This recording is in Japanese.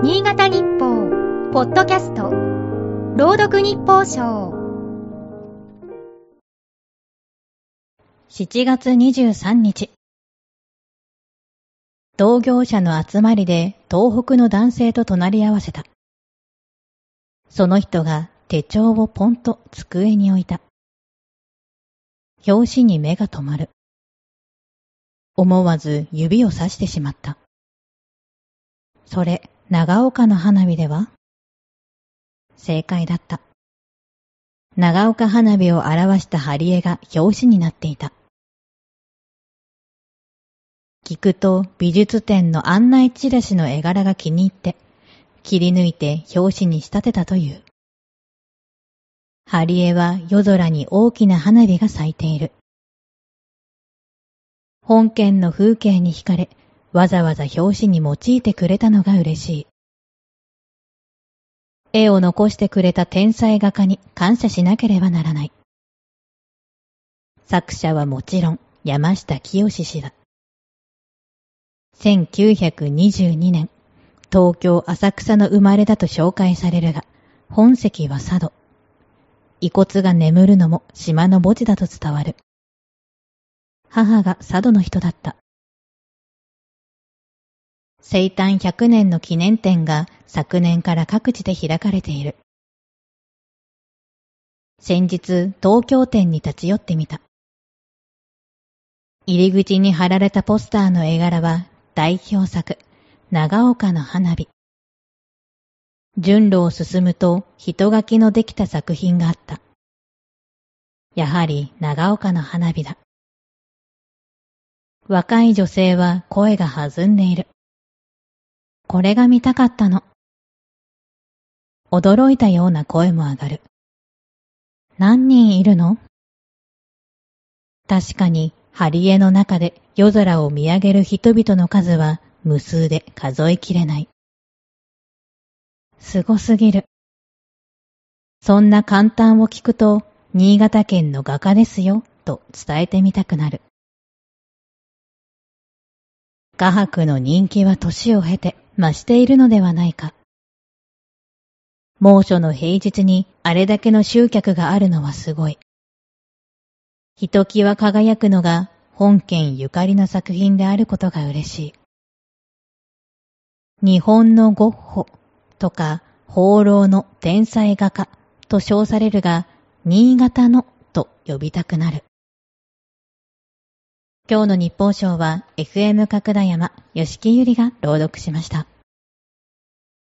新潟日報、ポッドキャスト、朗読日報賞。7月23日。同業者の集まりで東北の男性と隣り合わせた。その人が手帳をポンと机に置いた。表紙に目が止まる。思わず指をさしてしまった。それ、長岡の花火では？正解だった。長岡花火を表した貼り絵が表紙になっていた。聞くと美術展の案内チラシの絵柄が気に入って、切り抜いて表紙に仕立てたという。ハリエは夜空に大きな花火が咲いている。本県の風景に惹かれ、わざわざ表紙に用いてくれたのが嬉しい。絵を残してくれた天才画家に感謝しなければならない。作者はもちろん山下清氏だ。1922年、東京浅草の生まれだと紹介されるが、本籍は佐渡。遺骨が眠るのも島の墓地だと伝わる。母が佐渡の人だった。生誕100年の記念展が昨年から各地で開かれている。先日、東京店に立ち寄ってみた。入り口に貼られたポスターの絵柄は代表作、長岡の花火。順路を進むと人書きのできた作品があった。やはり長岡の花火だ。若い女性は声が弾んでいる。これが見たかったの。驚いたような声も上がる。何人いるの？確かに、ハリエの中で夜空を見上げる人々の数は無数で数えきれない。すごすぎる。そんな簡単を聞くと、新潟県の画家ですよ、と伝えてみたくなる。画伯の人気は年を経て増しているのではないか。猛暑の平日にあれだけの集客があるのはすごい。ひときわ輝くのが本県ゆかりの作品であることが嬉しい。日本のゴッホとか放浪の天才画家と称されるが、新潟のと呼びたくなる。今日の日報賞は FM 角田山、吉木ゆりが朗読しました。